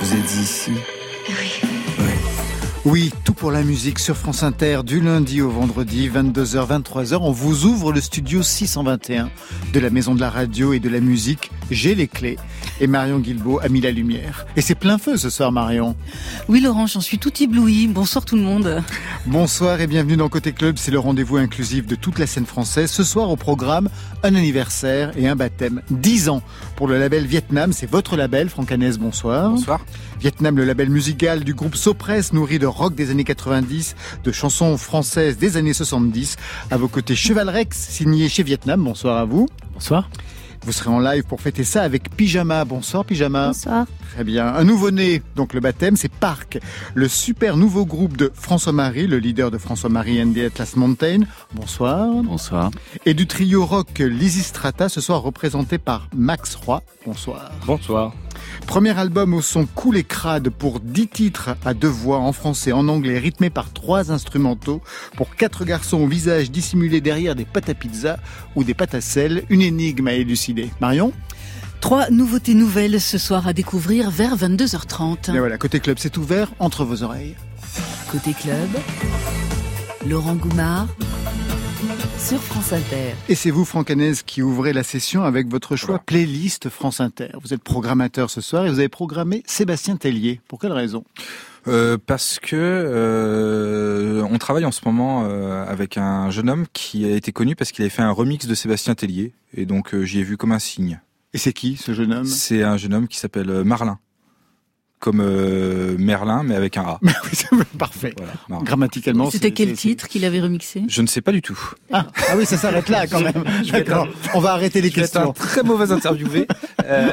Vous êtes ici Oui, tout pour la musique sur France Inter du lundi au vendredi 22h 23h. On vous ouvre le studio 621 de la Maison de la Radio et de la Musique. J'ai les clés et Marion Guilbault a mis la lumière. Et c'est plein feu ce soir Marion. Oui Laurent, j'en suis tout ébloui. Bonsoir tout le monde. Bonsoir et bienvenue dans Côté Club, c'est le rendez-vous inclusif de toute la scène française. Ce soir au programme, un anniversaire et un baptême. 10 ans pour le label Vietnam, c'est votre label, Franck Hanès, bonsoir. Bonsoir. Vietnam, le label musical du groupe Sopress, nourri de rock des années 90, de chansons françaises des années 70. À vos côtés, Cheval Rex, signé chez Vietnam, bonsoir à vous. Bonsoir. Vous serez en live pour fêter ça avec Pyjama. Bonsoir Pyjama. Bonsoir. Très bien. Un nouveau-né, donc le baptême, c'est Parc, le super nouveau groupe de François-Marie, le leader de François-Marie and the Atlas Mountain. Bonsoir. Bonsoir. Et du trio rock Lysistrata, ce soir représenté par Max Roy. Bonsoir. Bonsoir. Premier album au son cool et crade pour 10 titres à deux voix en français, en anglais, rythmé par trois instrumentaux pour quatre garçons au visage dissimulé derrière des pâtes à pizza ou des pâtes à sel, une énigme à élucider. Marion Trois nouveautés nouvelles ce soir à découvrir vers 22h30. Et voilà, côté club, c'est ouvert entre vos oreilles. Côté club, Laurent Goumard sur France Inter. Et c'est vous, Franck Hanez, qui ouvrez la session avec votre choix playlist France Inter. Vous êtes programmateur ce soir et vous avez programmé Sébastien Tellier. Pour quelle raison? Euh, parce que euh, on travaille en ce moment euh, avec un jeune homme qui a été connu parce qu'il avait fait un remix de Sébastien Tellier et donc euh, j'y ai vu comme un signe. Et c'est qui ce jeune homme? C'est un jeune homme qui s'appelle Marlin, comme euh, Merlin mais avec un A. Oui, c'est Parfait. Voilà. Grammaticalement. C'était quel titre qu'il avait remixé? Je ne sais pas du tout. Ah, ah oui, ça s'arrête là quand même. D'accord. On va arrêter les Je vais être un questions. très mauvais interviewé. Euh,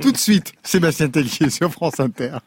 Tout de suite, Sébastien Tellier sur France Inter.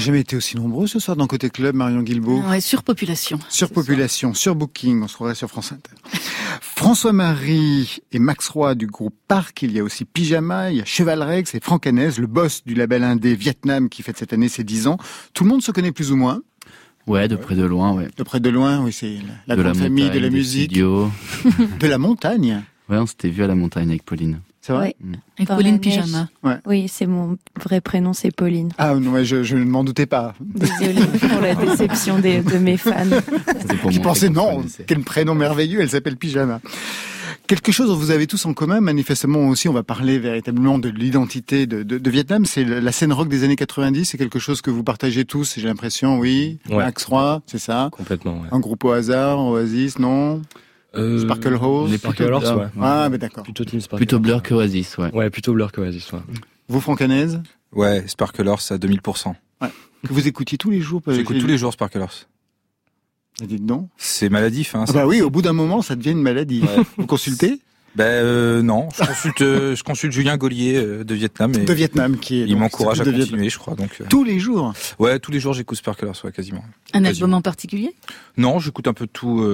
Jamais été aussi nombreux ce soir dans Côté Club, Marion Guilbault. Ouais, surpopulation. Surpopulation, surbooking, on se croirait sur France Inter. François-Marie et Max Roy du groupe Parc, il y a aussi Pyjama, il y a Cheval Rex et Franck Hanez, le boss du label indé Vietnam qui fête cette année ses 10 ans. Tout le monde se connaît plus ou moins Ouais, de près de loin, ouais. De près de loin, oui, c'est la, de grande la famille de montagne, la musique, studios. de la montagne. Ouais, on s'était vu à la montagne avec Pauline. C'est vrai Ouais. Avec Dans Pauline. Pyjama. Oui, c'est mon vrai prénom, c'est Pauline. Ah non, ouais, je, je ne m'en doutais pas. Désolée pour la déception des- de mes fans. Pour se non, quel prénom merveilleux, elle s'appelle Pyjama. Quelque chose dont vous avez tous en commun, manifestement aussi, on va parler véritablement de l'identité de, de, de Vietnam, c'est la scène rock des années 90, c'est quelque chose que vous partagez tous, j'ai l'impression, oui. Ouais. Max Roy, c'est ça Complètement, ouais. Un groupe au hasard, Oasis, non? Euh, Sparkle Rose Les Sparkle Horse, Blur. ouais. Ah, mais d'accord. Plutôt Team Sparkle. Plutôt Blur que Oasis, ouais. Ouais, plutôt Blur que Oasis, ouais. Vous, Francanese, Ouais, Sparklers à 2000%. que vous écoutiez tous les jours J'écoute tous les jours Sparklers. Dites donc. C'est maladif, hein. Ah bah oui, au bout d'un moment, ça devient une maladie. Ouais. Vous consultez Ben euh, non, je consulte, euh, je consulte Julien Gaulier euh, de Vietnam et De Vietnam, qui est... il m'encourage à de Vietnam. continuer, je crois. Donc euh, Tous les jours ouais, tous les jours j'écoute Sparklers, ouais, quasiment. Un Quasiment. album en particulier? Non, j'écoute un peu tout.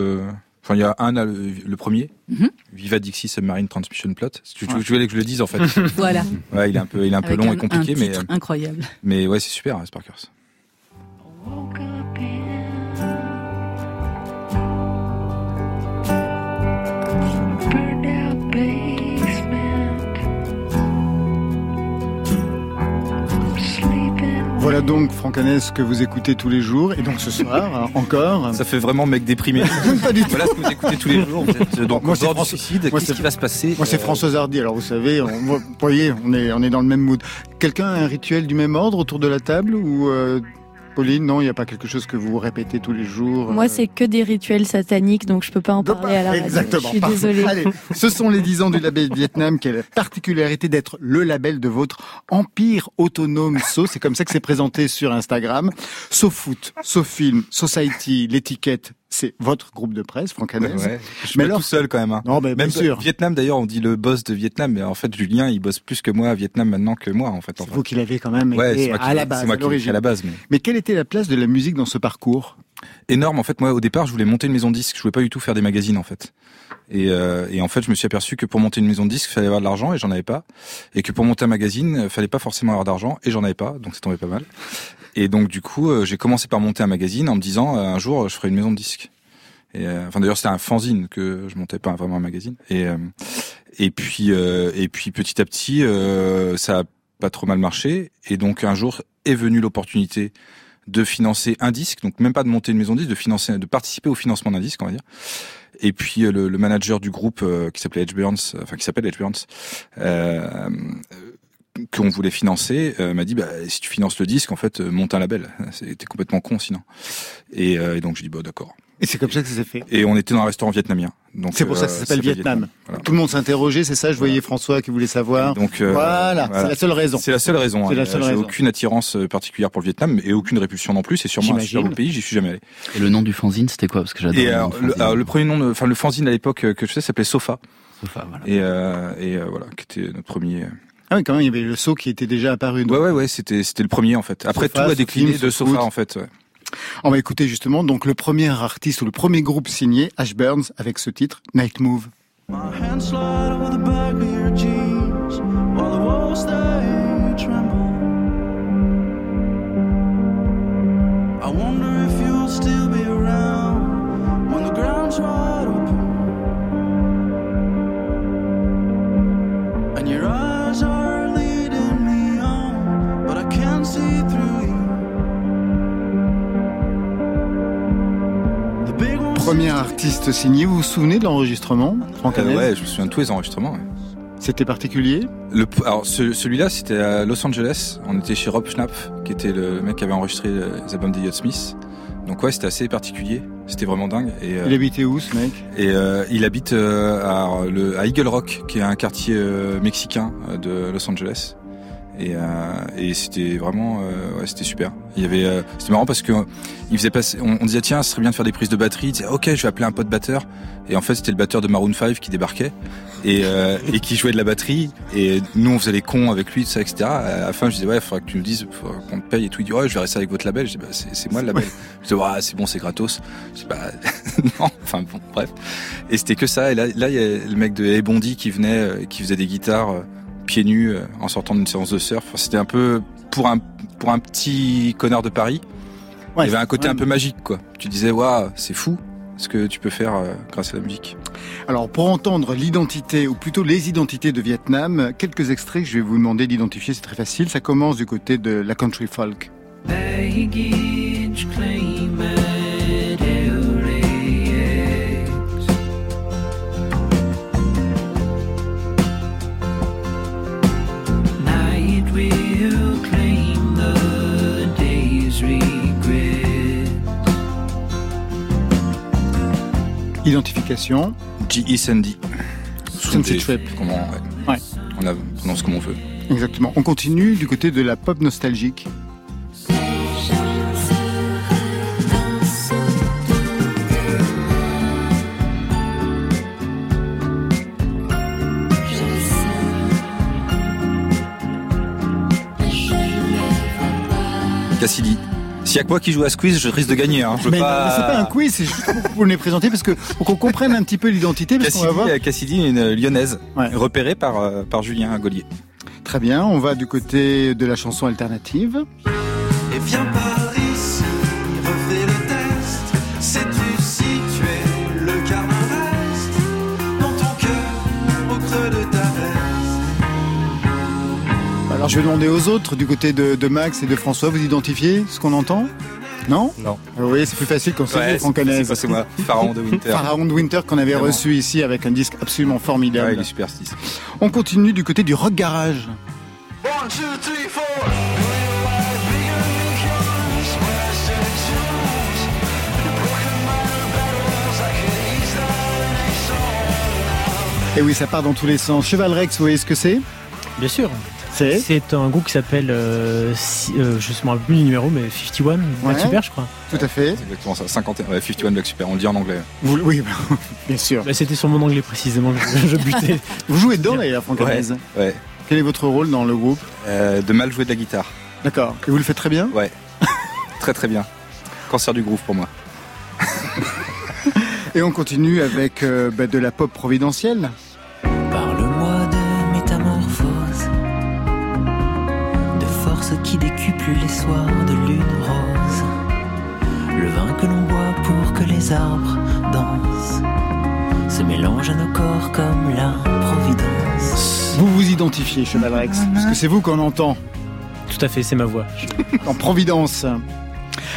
Enfin, il y a un, le, le premier, Mhm. Viva Dixie Submarine Transmission Plot. Tu, tu, Ouais. tu voulais que je le dise en fait. Voilà. ouais, il est un peu, il est un peu Avec long un, et compliqué, un mais titre euh, incroyable. mais ouais, c'est super, hein, Sparkers. Voilà donc, Francanès, que vous écoutez tous les jours, et donc ce soir, encore... Ça fait vraiment mec déprimé. Pas du tout. voilà ce que vous écoutez tous les jours. Vous êtes donc Moi, au suicide. Qu'est-ce qui va se passer Moi, c'est Euh, Françoise Hardy, alors vous savez, on, vous voyez, on est, on est dans le même mood. Quelqu'un a un rituel du même ordre autour de la table ou euh, Pauline, non, il n'y a pas quelque chose que vous répétez tous les jours Moi, euh, c'est que des rituels sataniques, donc je peux pas en parler à la radio. Exactement. Je suis désolée. Allez, ce sont les 10 ans du label Vietnam qui a la particularité d'être le label de votre empire autonome So. C'est comme ça que c'est présenté sur Instagram. So Foot, So Film, Society, l'étiquette, c'est votre groupe de presse, Franck Ouais, Hanez. ouais. Je suis Mais pas alors- tout seul quand même. hein. Non, mais bien Même sûr. Vietnam d'ailleurs, on dit le boss de Vietnam, mais en fait Julien, il bosse plus que moi à Vietnam maintenant que moi en fait. C'est vous qui l'avez quand même Ouais, été c'est moi qui à la base, c'est moi à l'origine. la base, mais Mais quelle était la place de la musique dans ce parcours? Énorme. En fait, moi, au départ, je voulais monter une maison de disques. Je voulais pas du tout faire des magazines, en fait. Et, euh, et en fait, je me suis aperçu que pour monter une maison de disques, il fallait avoir de l'argent et j'en avais pas. Et que pour monter un magazine, il fallait pas forcément avoir d'argent et j'en avais pas. Donc, ça tombait pas mal. Et donc, du coup, euh, j'ai commencé par monter un magazine en me disant, euh, un jour, je ferai une maison de disques. Et, euh, enfin, d'ailleurs, c'était un fanzine que je montais pas vraiment un magazine. Et, et puis, et puis, petit à petit, ça a pas trop mal marché. Et donc, un jour est venue l'opportunité de financer un disque, donc même pas de monter une maison de disque, de financer, de participer au financement d'un disque, on va dire. Et puis le, le manager du groupe euh, qui s'appelait Edge Burns, enfin qui s'appelle Edge Burns, euh, qu'on voulait financer, euh, m'a dit bah, si tu finances le disque, en fait, euh, monte un label. C'était complètement con sinon. Et, euh, et donc j'ai dit bah d'accord. Et c'est comme ça que ça s'est fait. Et on était dans un restaurant vietnamien. Donc C'est pour ça que ça s'appelle Vietnam. Voilà. Tout le monde s'interrogeait, c'est ça Je voyais François qui voulait savoir. Donc euh, voilà, c'est la seule raison. C'est la seule raison. C'est la hein. seule J'ai raison. aucune attirance particulière pour le Vietnam et aucune répulsion non plus. C'est sûrement un super beau pays. J'y suis jamais allé. Et le nom du fanzine, c'était quoi? Parce que j'adore Et le alors, fanzine. alors, le premier nom, de- enfin le fanzine à l'époque que je sais s'appelait Sofa Sofa, voilà. et euh, et euh, voilà qui était notre premier. Ah oui, quand même, il y avait le saut qui était déjà apparu. Ouais ouais ouais c'était c'était le premier en fait. Après Sofa, tout a décliné de. Sofa en fait. ouais. On va écouter justement donc le premier artiste ou le premier groupe signé, Ash Burns, avec ce titre, Night Move. My hand slide over the back of your jeans while the walls they tremble. I wonder if you'll still be around when the ground's wide open Premier artiste signé, vous vous souvenez de l'enregistrement, Franck Euh, ouais je me souviens de tous les enregistrements. ouais. C'était particulier Le, alors ce- celui-là c'était à Los Angeles. On était chez Rob Schnapp qui était le mec qui avait enregistré euh, les albums d'Eliot Smith. Donc ouais c'était assez particulier. C'était vraiment dingue. Et, euh, Il habitait où ce mec? Et euh, il habite à, le, à Eagle Rock, qui est un quartier mexicain de Los Angeles. Et, euh, et c'était vraiment, euh, ouais, c'était super. Il y avait, euh, c'était marrant parce que il faisait passer, on, on disait tiens, ce serait bien de faire des prises de batterie. Il disait ok, je vais appeler un pote batteur. Et en fait, c'était le batteur de Maroon 5 qui débarquait et, euh, et qui jouait de la batterie. Et nous, on faisait les cons avec lui, ça, etc. À la fin, je disais ouais, faudra que tu nous dises, qu'on te paye et tout. Il dit ouais, je vais rester avec votre label. Je dis bah c'est, moi le label. Je dis ouais, c'est bon, c'est gratos. Je dis bah non, enfin bon, bref. Et c'était que ça. Et là, là, il y a le mec de Hey Bondi qui venait, euh, qui faisait des guitares euh, pieds nus euh, en sortant d'une séance de surf. C'était un peu pour un pour un petit connard de Paris. Il y avait un côté un peu magique, quoi. Tu disais, waouh, c'est fou ce que tu peux faire euh, grâce à la musique. Alors, pour entendre l'identité, ou plutôt les identités de Vietnam, quelques extraits que je vais vous demander d'identifier, c'est très facile. Ça commence du côté de la country folk. Baggage claim Identification. G.E. Sandy. Sunset Trip. Comment, ouais. Ouais. On a, prononce comme on veut. Exactement. On continue du côté de la pop nostalgique. Cassidy. S'il y a que moi qui joue à Squeeze, je risque de gagner. Hein. Je Mais pas... mais c'est pas un quiz, c'est juste pour vous les présenter parce que pour qu'on comprenne un petit peu l'identité. Parce qu'on va Cassidy, voir. euh, Cassidy est une lyonnaise, Ouais. repérée par, euh, par Julien Gaulier. Très bien, on va du côté de la chanson alternative. Et viens par Alors je vais demander aux autres, du côté de, de Max et de François, vous identifiez ce qu'on entend? Non? Non. Oui, c'est plus facile quand c'est vous, Franck Hanez. c'est moi, Pharaon de Winter. Pharaon de Winter qu'on avait reçu ici avec un disque absolument Ouais, formidable. il est super stylé. On continue du côté du rock garage. One, two, three, four. Et oui, ça part dans tous les sens. Cheval Rex, vous voyez ce que c'est? Bien sûr. C'est C'est un groupe qui s'appelle, euh, si- euh, je me rappelle plus du numéro, mais 51 Black Ouais. Super, je crois. tout à fait. C'est exactement ça. 51, ouais, 51 Black Super, on le dit en anglais. Vous, oui, bien sûr. Bah, C'était sur mon anglais précisément je, je butais. Vous jouez dedans d'ailleurs, Franck Ouais. Ouais. Quel est votre rôle dans le groupe Euh, de mal jouer de la guitare. D'accord. Et vous le faites très bien Très très bien. Cancer du groove pour moi. Et on continue avec euh, bah, de la pop providentielle. Force qui décuple les soirs de lune rose, le vin que l'on boit pour que les arbres dansent, se mélange à nos corps comme la providence. Vous vous identifiez, Cheval Rex, parce que c'est vous qu'on entend Tout à fait, c'est ma voix. en Providence.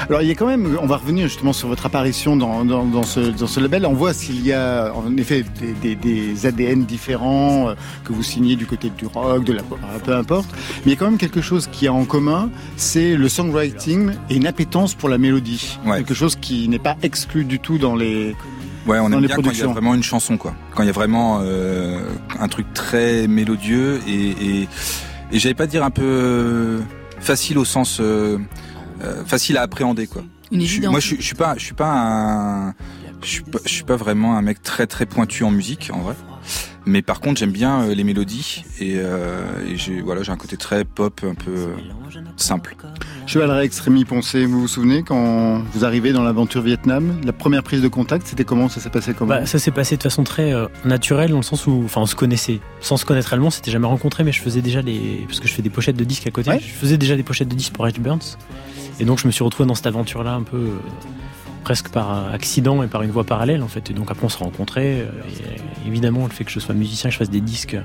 Alors il y a quand même, on va revenir justement sur votre apparition dans, dans, dans ce, dans ce label. On voit s'il y a en effet des, des, des ADN différents euh, que vous signez du côté du rock, de la pop, euh, peu importe. Mais il y a quand même quelque chose qui a en commun, c'est le songwriting et une appétence pour la mélodie. Ouais. Quelque chose qui n'est pas exclu du tout dans les. Ouais, on aime bien quand il y a vraiment une chanson, quoi. Quand il y a vraiment euh, un truc très mélodieux et, et, et j'allais pas dire un peu facile au sens euh, euh, facile à appréhender, quoi. Une Je moi, je, suis- je suis pas, je suis pas un, je suis pas, je suis pas vraiment un mec très très pointu en musique, en vrai. Mais par contre, j'aime bien euh, les mélodies et, euh, et j'ai voilà, j'ai un côté très pop, un peu euh, simple. Cheval Rex, Rémi Poncé, vous vous souvenez quand vous arrivez dans l'aventure Vietnam, la première prise de contact, c'était comment? Ça s'est passé comment? Bah, ça s'est passé de façon très euh, naturelle dans le sens où, enfin, on se connaissait. Sans se connaître réellement, c'était jamais rencontré, mais je faisais déjà les, parce que je fais des pochettes de disques à côté. Ouais. Je faisais déjà des pochettes de disques pour Edge Burns. Et donc, je me suis retrouvé dans cette aventure-là un peu, euh, presque par euh, accident et par une voie parallèle, en fait. Et donc, après, on se rencontrait. euh, et, évidemment, le fait que je sois musicien, que je fasse des disques,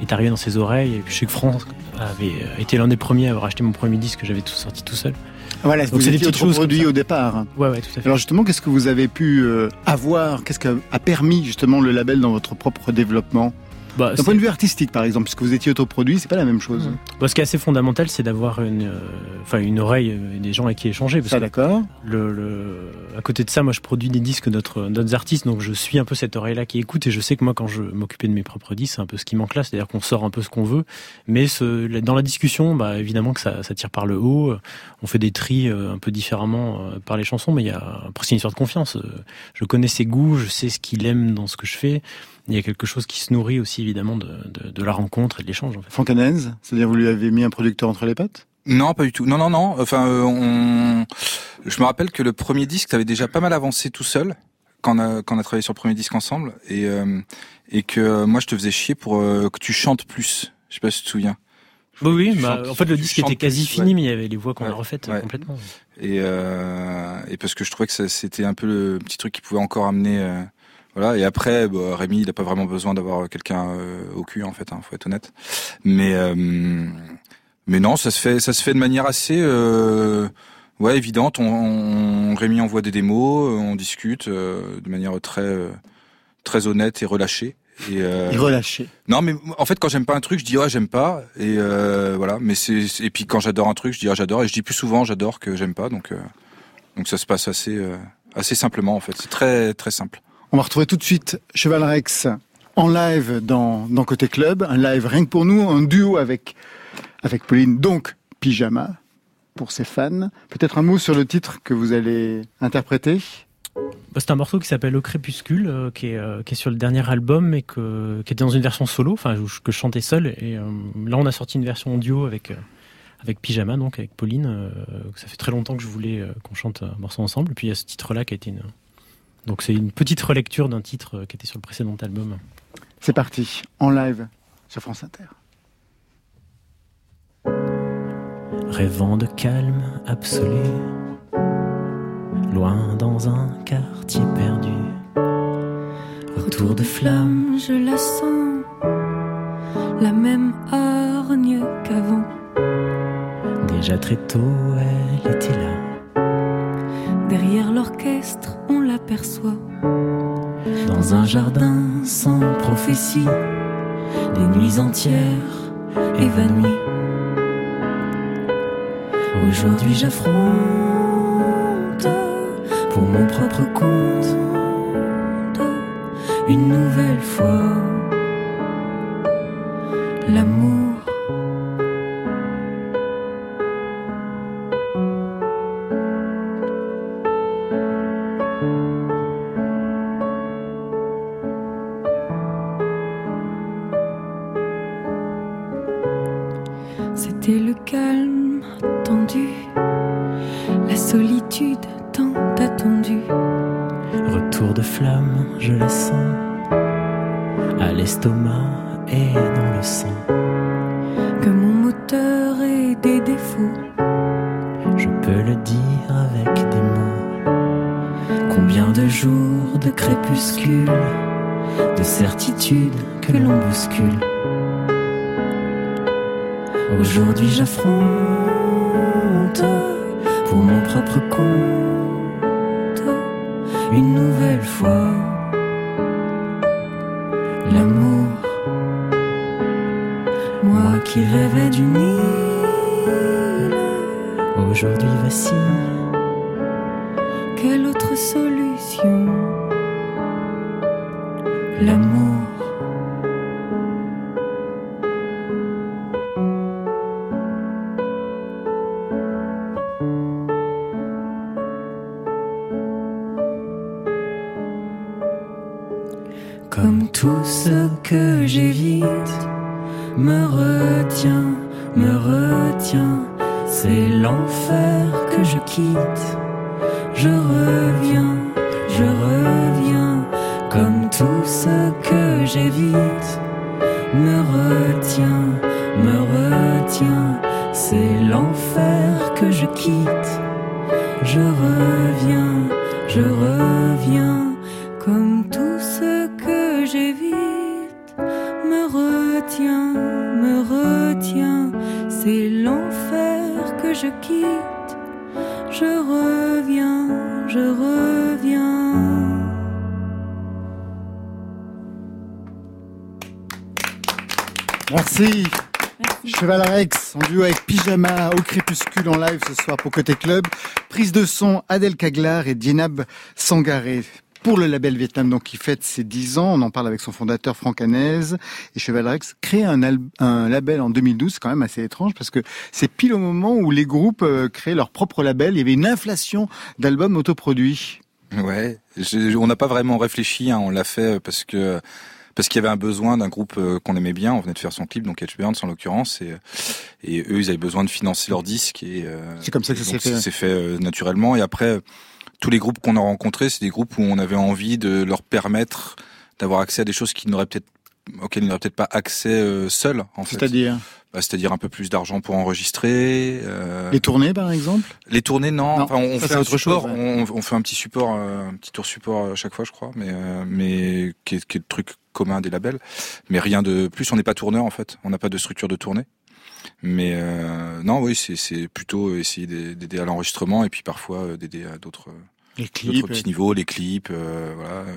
est arrivé dans ses oreilles. Et puis, je sais que Franck avait été l'un des premiers à avoir acheté mon premier disque que j'avais tout sorti tout seul. Voilà, Donc, vous c'est des étiez petites choses au départ. Ouais, ouais, tout à fait. Alors justement, qu'est-ce que vous avez pu euh, avoir Qu'est-ce que a permis justement le label dans votre propre développement? Bah, D'un point de vue artistique, par exemple, puisque vous étiez autoproduit, c'est pas la même chose. Bah, ce qui est assez fondamental, c'est d'avoir une, euh, enfin, une oreille euh, et des gens avec qui échanger. Parce Ça, d'accord. le, le- à côté de ça, moi, je produis des disques d'autres, d'autres artistes, donc je suis un peu cette oreille-là qui écoute, et je sais que moi, quand je m'occupais de mes propres disques, c'est un peu ce qui manque là, c'est-à-dire qu'on sort un peu ce qu'on veut, mais ce, dans la discussion, bah, évidemment que ça, ça tire par le haut. On fait des tris euh, un peu différemment euh, par les chansons, mais il y a, une histoire de confiance. Euh, Je connais ses goûts, je sais ce qu'il aime dans ce que je fais. Il y a quelque chose qui se nourrit aussi, évidemment, de, de, de la rencontre et de l'échange. En fait. Franck Hanez, c'est-à-dire vous lui avez mis un producteur entre les pattes? Non, pas du tout. Non, non, non. Enfin, euh, on... je me rappelle que le premier disque avait déjà pas mal avancé tout seul quand on a, quand on a travaillé sur le premier disque ensemble et euh, et que euh, moi je te faisais chier pour euh, que tu chantes plus. Je sais pas si tu te souviens. Oui, oui, bah, chantes- en fait, le disque était quasi plus, fini, ouais. mais il y avait les voix qu'on a Ouais, refaites ouais. complètement. Et, euh, et parce que je trouvais que c'était un peu le petit truc qui pouvait encore amener. Euh, voilà. Et après, bah, Rémi, il n'a pas vraiment besoin d'avoir quelqu'un euh, au cul, en fait. Hein, faut être honnête. Mais euh, mais non, ça se fait, ça se fait de manière assez. Euh, Ouais, évidente. On, on, Rémi envoie des démos, euh, on discute euh, de manière très euh, très honnête et relâchée. Et, euh, Et relâché. non, mais en fait, quand j'aime pas un truc, je dis ouais, j'aime pas. Et euh, voilà. Mais c'est et puis quand j'adore un truc, je dis ah, j'adore. Et je dis plus souvent j'adore que j'aime pas. Donc euh, donc ça se passe assez euh, assez simplement en fait. C'est très très simple. On va retrouver tout de suite Cheval Rex en live dans, dans Côté Club, un live rien que pour nous, un duo avec, avec Pauline, donc Pyjama, pour ses fans. Peut-être un mot sur le titre que vous allez interpréter? Bah, c'est un morceau qui s'appelle Au crépuscule, euh, qui, est, euh, qui est sur le dernier album et que, qui était dans une version solo, enfin que je chantais seul. Et euh, là, on a sorti une version en duo avec avec Pyjama, donc avec Pauline. ça fait très longtemps que je voulais qu'on chante un morceau ensemble. Et puis il y a ce titre-là qui a été une donc c'est une petite relecture d'un titre euh, qui était sur le précédent album. C'est parti, en live sur France Inter. Rêvant de calme absolu, loin dans un quartier perdu. Retour de flamme, je la sens, la même hargne qu'avant. Déjà très tôt, elle était là, Derrière l'orchestre, on l'aperçoit. dans un jardin sans prophétie, Des nuits entières évanouies. Aujourd'hui j'affronte pour mon propre compte, une nouvelle fois l'amour. En live ce soir pour Côté Club. Prise de son Adèle Kaglar et Dienab Sangaré. Pour le label Vietnam, donc, qui fête ses 10 ans, on en parle avec son fondateur Franck Hanez. Et Cheval Rex crée un, un label en 2012, c'est quand même assez étrange, parce que c'est pile au moment où les groupes euh, créent leur propre label. Il y avait une inflation d'albums autoproduits. Ouais, on n'a pas vraiment réfléchi, hein, on l'a fait parce que parce qu'il y avait un besoin d'un groupe euh, qu'on aimait bien. On venait de faire son clip, donc Edge Burns en l'occurrence, et, et eux ils avaient besoin de financer leur disque et euh, C'est comme ça que ça s'est fait. C'est fait euh, naturellement. Et après, tous les groupes qu'on a rencontrés, c'est des groupes où on avait envie de leur permettre d'avoir accès à des choses qu'ils n'auraient peut-être auquel il n'aurait peut-être pas accès euh, seul. En fait. C'est-à-dire? C'est-à-dire un peu plus d'argent pour enregistrer. euh, les tournées, par exemple? Les tournées, non. Non, Enfin, on, ça, fait un autre support, chose, ouais. on, on fait un petit support, euh, un petit tour support à chaque fois, je crois, mais euh, mais qui est, qui est le truc commun des labels. Mais rien de plus. On n'est pas tourneur en fait. On n'a pas de structure de tournée. Mais euh, non, oui, c'est plutôt essayer d'aider à l'enregistrement et puis parfois euh, d'aider à d'autres petits niveaux, les clips, euh, voilà, euh,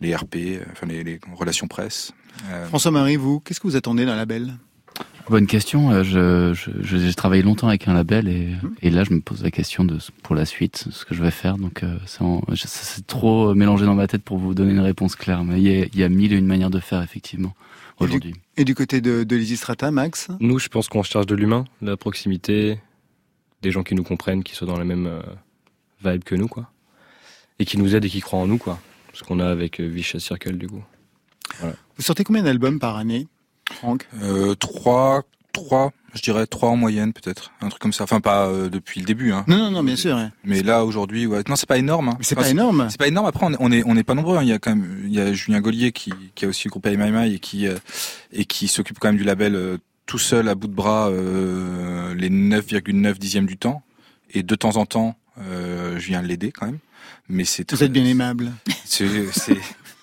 les RP, euh, enfin les, les relations presse. Euh, François-Marie, vous, qu'est-ce que vous attendez d'un label? Bonne question. Euh, Je, je, je- j'ai travaillé longtemps avec un label et, et là, je me pose la question de pour la suite, ce que je vais faire. Donc, euh, c'est, en- je- ça, c'est trop euh, mélangé dans ma tête pour vous donner une réponse claire. Mais il y a, il y a mille et une manières de faire effectivement aujourd'hui. Et du côté de, de Lysistrata, Max? Nous, je pense qu'on recherche de l'humain, de la proximité, des gens qui nous comprennent, qui soient dans la même euh, vibe que nous, quoi. Et qui nous aident et qui croient en nous, quoi. Ce qu'on a avec euh, Vicious Circle, du coup. Vous sortez combien d'albums par année, Franck euh, trois, trois, je dirais trois en moyenne peut-être, un truc comme ça. Enfin pas euh, depuis le début, hein. Non, non, non, bien sûr. hein. Mais là aujourd'hui, ouais. non, c'est pas énorme. Hein. C'est Enfin, pas énorme. C'est pas énorme. Après, on est, on est, on est pas nombreux. hein. Il y a quand même, il y a Julien Gollier qui, qui a aussi le groupe AMI et qui, euh, et qui s'occupe quand même du label euh, tout seul à bout de bras euh, les 9,9 dixièmes du temps. Et de temps en temps, euh, je viens l'aider quand même. Mais c'est Vous êtes bien aimable. C'est,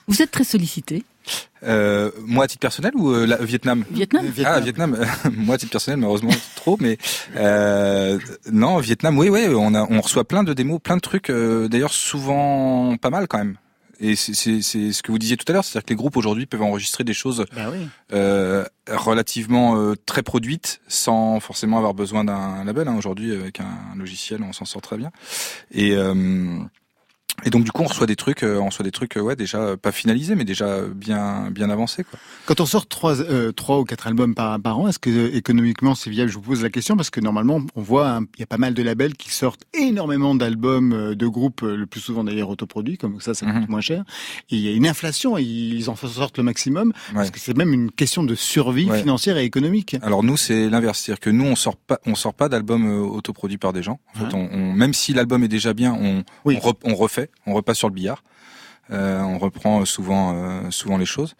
Vous êtes très sollicité. euh, moi à titre personnel ou euh, la, Vietnam? Vietnam Ah, Vietnam. Moi, à titre personnel, malheureusement, trop. Mais euh, non, Vietnam, oui, oui, on a, on reçoit plein de démos, plein de trucs. euh, D'ailleurs, souvent pas mal quand même. Et c'est- ce que vous disiez tout à l'heure, c'est-à-dire que les groupes aujourd'hui peuvent enregistrer des choses Bah oui. euh, relativement euh, très produites, sans forcément avoir besoin d'un label. hein. Aujourd'hui, avec un logiciel, on s'en sort très bien. Et euh, et donc du coup, on reçoit des trucs, euh, on reçoit des trucs, euh, ouais, déjà euh, pas finalisés, mais déjà bien bien avancés, quoi. Quand on sort trois, euh, trois ou quatre albums par, par an, est-ce que économiquement c'est viable? Je vous pose la question parce que normalement on voit il y a pas mal de labels qui sortent énormément d'albums de groupes, le plus souvent d'ailleurs autoproduits, comme ça ça coûte Mhm. moins cher. Et il y a une inflation, et ils en sortent le maximum parce Ouais. que c'est même une question de survie Ouais. financière et économique. Alors nous c'est l'inverse, c'est-à-dire que nous on sort pas, on sort pas d'albums autoproduits par des gens. En fait, Ouais. on, on- même si l'album est déjà bien, on, Oui. on, re- on refait, on repasse sur le billard. Euh, on reprend souvent, euh, souvent les choses.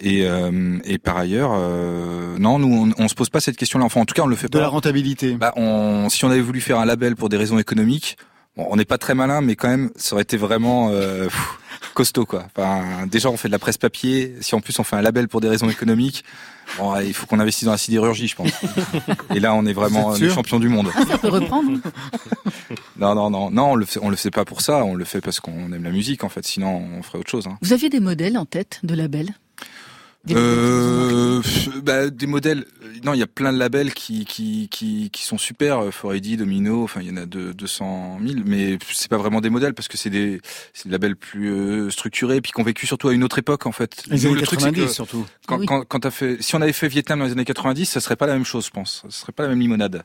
Et, euh, et par ailleurs, euh, non, nous on, on se pose pas cette question-là. Enfin, en tout cas, on le fait De pas. la rentabilité. Bah, on, si on avait voulu faire un label pour des raisons économiques, bon, on n'est pas très malin, mais quand même, ça aurait été vraiment euh, pff, costaud, quoi. Enfin, déjà, on fait de la presse papier. Si en plus on fait un label pour des raisons économiques, bon, il faut qu'on investisse dans la sidérurgie, je pense. Et là, on est vraiment les champions du monde. Ça peut reprendre. Non, non, non, non, on le fait, on le fait pas pour ça. On le fait parce qu'on aime la musique, en fait. Sinon, on ferait autre chose. Hein. Vous aviez des modèles en tête de labels? Des modèles Euh, bah, des modèles. euh, Non, il y a plein de labels qui qui qui, qui sont super. euh, Foredi, Domino. Enfin, il y en a de 200 000, mais c'est pas vraiment des modèles parce que c'est des c'est des labels plus euh, structurés puis qui ont vécu surtout à une autre époque en fait. Les Nous, années le truc, c'est 90 que surtout. quand, Oui. quand, quand t'as fait, si on avait fait Vietnam dans les années 90, ça serait pas la même chose, je pense. Ce serait pas la même limonade.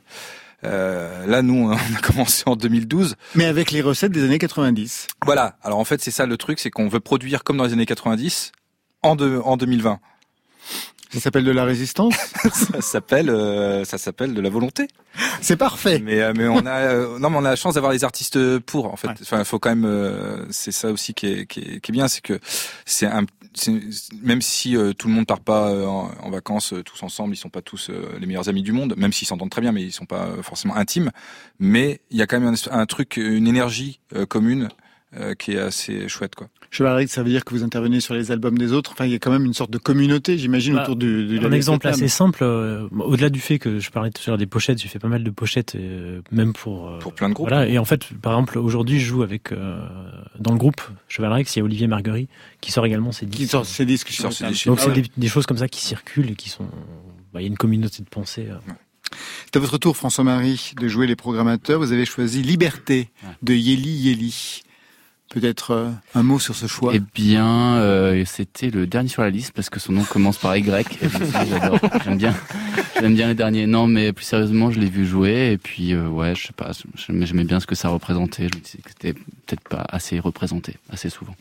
Euh, là, nous, on a commencé en 2012. Mais avec les recettes des années 90. Voilà. Alors en fait, c'est ça le truc, c'est qu'on veut produire comme dans les années 90 en, de, en 2020. Ça s'appelle de la résistance? ça s'appelle, euh, ça s'appelle de la volonté. C'est parfait. Mais, euh, mais on a, euh, non, mais on a la chance d'avoir les artistes pour. En fait, Ouais. enfin, faut quand même. euh, c'est ça aussi qui est, qui est, qui est bien, c'est que c'est un, même si euh, tout le monde part pas en, en vacances tous ensemble, ils sont pas tous les meilleurs amis du monde, même s'ils s'entendent très bien, mais ils sont pas forcément intimes. Mais il y a quand même un, un truc, une énergie commune euh, qui est assez chouette, quoi. Chevalric, ça veut dire que vous intervenez sur les albums des autres? Enfin, il y a quand même une sorte de communauté, j'imagine, Bah, autour du, du Un exemple assez simple, euh, au-delà du fait que je parlais tout à l'heure des pochettes, j'ai fait pas mal de pochettes, euh, même pour, euh, Pour plein de groupes. Voilà, et en fait, par exemple, aujourd'hui, je joue avec euh, dans le groupe Chevalrex, il y a Olivier Marguerite qui sort également ses Qui disques. sort ses disques Qui sort ses disques Donc Ah c'est ouais. des, des choses comme ça qui circulent et qui sont. bah, Il y a une communauté de pensée. euh. C'est à votre tour, François-Marie, de jouer les programmateurs. Vous avez choisi Liberté de Yeli Yeli. Peut-être euh, un mot sur ce choix? Eh bien, euh, c'était le dernier sur la liste parce que son nom commence par Y. J'aime bien, j'aime bien les derniers. Non, mais plus sérieusement, je l'ai vu jouer et puis euh, ouais, je sais pas, j'aimais bien ce que ça représentait. Je me disais que c'était peut-être pas assez représenté, assez souvent.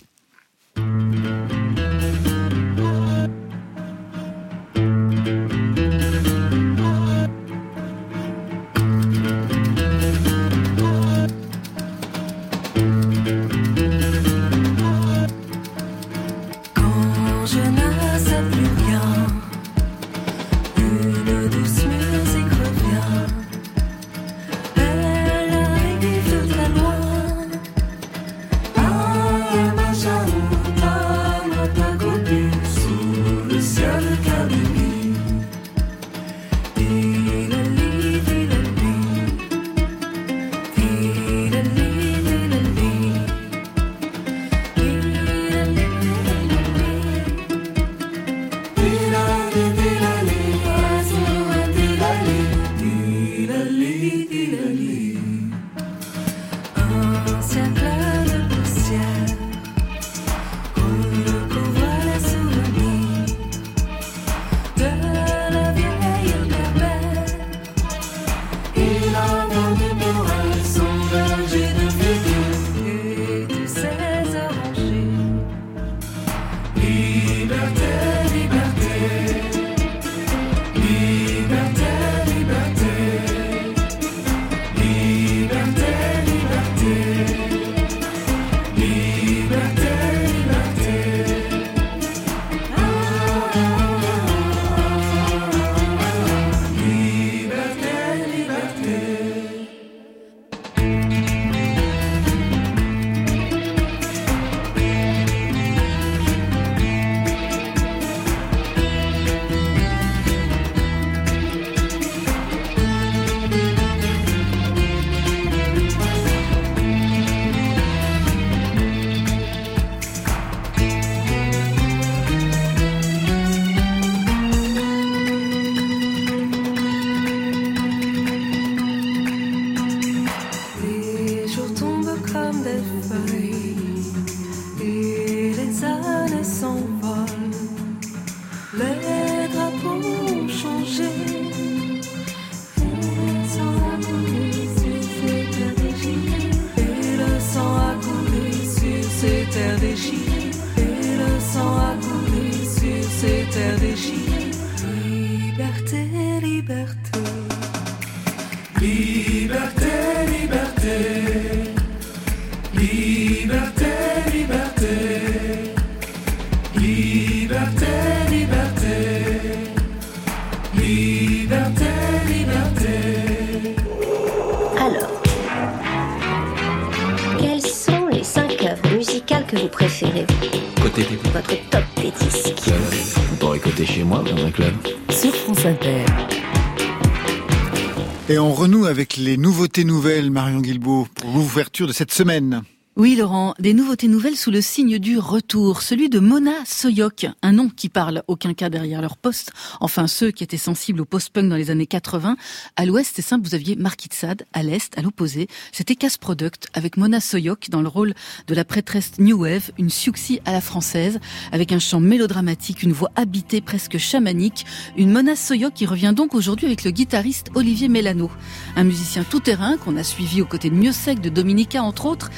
Avec les nouveautés nouvelles, Marion Guilbault, pour l'ouverture de cette semaine. Oui, Laurent, des nouveautés nouvelles sous le signe du retour, celui de Mona Soyok, un nom qui parle aucun cas derrière leur poste. Enfin, ceux qui étaient sensibles au post-punk dans les années 80. À l'ouest, c'est simple, vous aviez Marquis de Sade. À l'est, à l'opposé, c'était Casse Product avec Mona Soyok dans le rôle de la prêtresse New Wave, une suxi à la française, avec un chant mélodramatique, une voix habitée presque chamanique. Une Mona Soyok qui revient donc aujourd'hui avec le guitariste Olivier Mélano, un musicien tout-terrain qu'on a suivi aux côtés de Mieux de Dominica entre autres,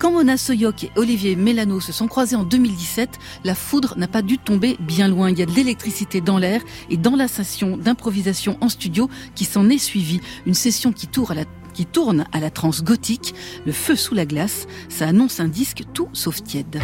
quand Mona Soyok et Olivier Mélano se sont croisés en 2017, la foudre n'a pas dû tomber bien loin. Il y a de l'électricité dans l'air et dans la session d'improvisation en studio qui s'en est suivie. Une session qui tourne à la qui tourne à la trance gothique, le feu sous la glace, ça annonce un disque tout sauf tiède.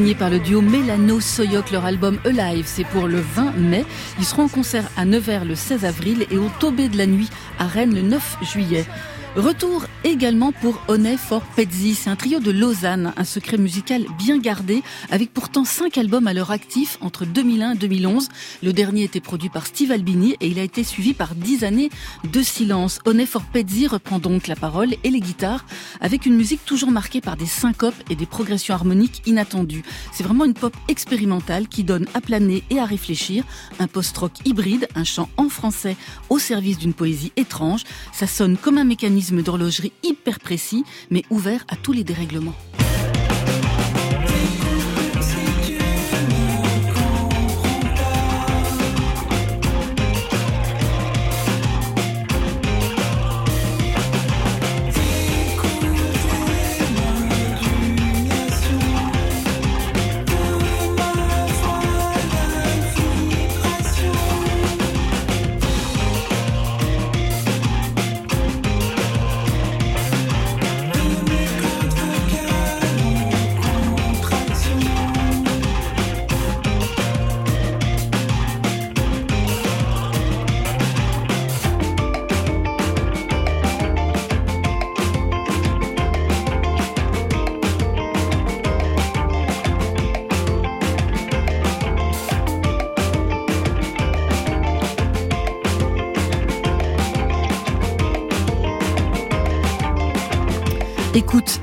Signé par le duo Mélano Soyok. Leur album Alive, c'est pour le 20 mai. Ils seront en concert à Nevers le 16 avril et au Tobé de la Nuit à Rennes le 9 juillet. Retour également pour Honey for Pezzi. C'est un trio de Lausanne, un secret musical bien gardé, avec pourtant cinq albums à leur actif entre 2001 et 2011. Le dernier était produit par Steve Albini et il a été suivi par dix années de silence. Honey for Pezzi reprend donc la parole et les guitares avec une musique toujours marquée par des syncopes et des progressions harmoniques inattendues. C'est vraiment une pop expérimentale qui donne à planer et à réfléchir, un post-rock hybride, un chant en français au service d'une poésie étrange. Ça sonne comme un mécanisme d'horlogerie hyper précis, mais ouvert à tous les dérèglements.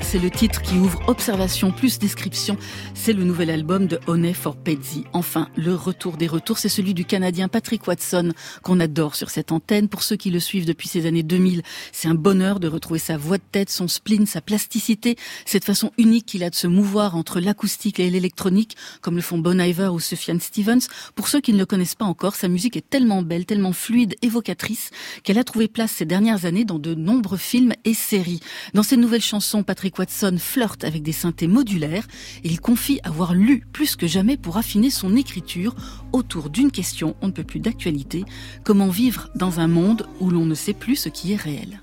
C'est le titre qui ouvre Observation plus description. C'est le nouvel album de Honey for Pezzi. Enfin, le retour des retours, c'est celui du Canadien Patrick Watson qu'on adore sur cette antenne. Pour ceux qui le suivent depuis ces années 2000, c'est un bonheur de retrouver sa voix de tête, son spleen, sa plasticité, cette façon unique qu'il a de se mouvoir entre l'acoustique et l'électronique, comme le font Bon Iver ou Sufjan Stevens. Pour ceux qui ne le connaissent pas encore, sa musique est tellement belle, tellement fluide, évocatrice, qu'elle a trouvé place ces dernières années dans de nombreux films et séries. Dans ses nouvelles chansons, Patrick Watson flirte avec des synthés modulaires et il confie avoir lu plus que jamais pour affiner son écriture autour d'une question, on ne peut plus d'actualité, comment vivre dans un monde où l'on ne sait plus ce qui est réel.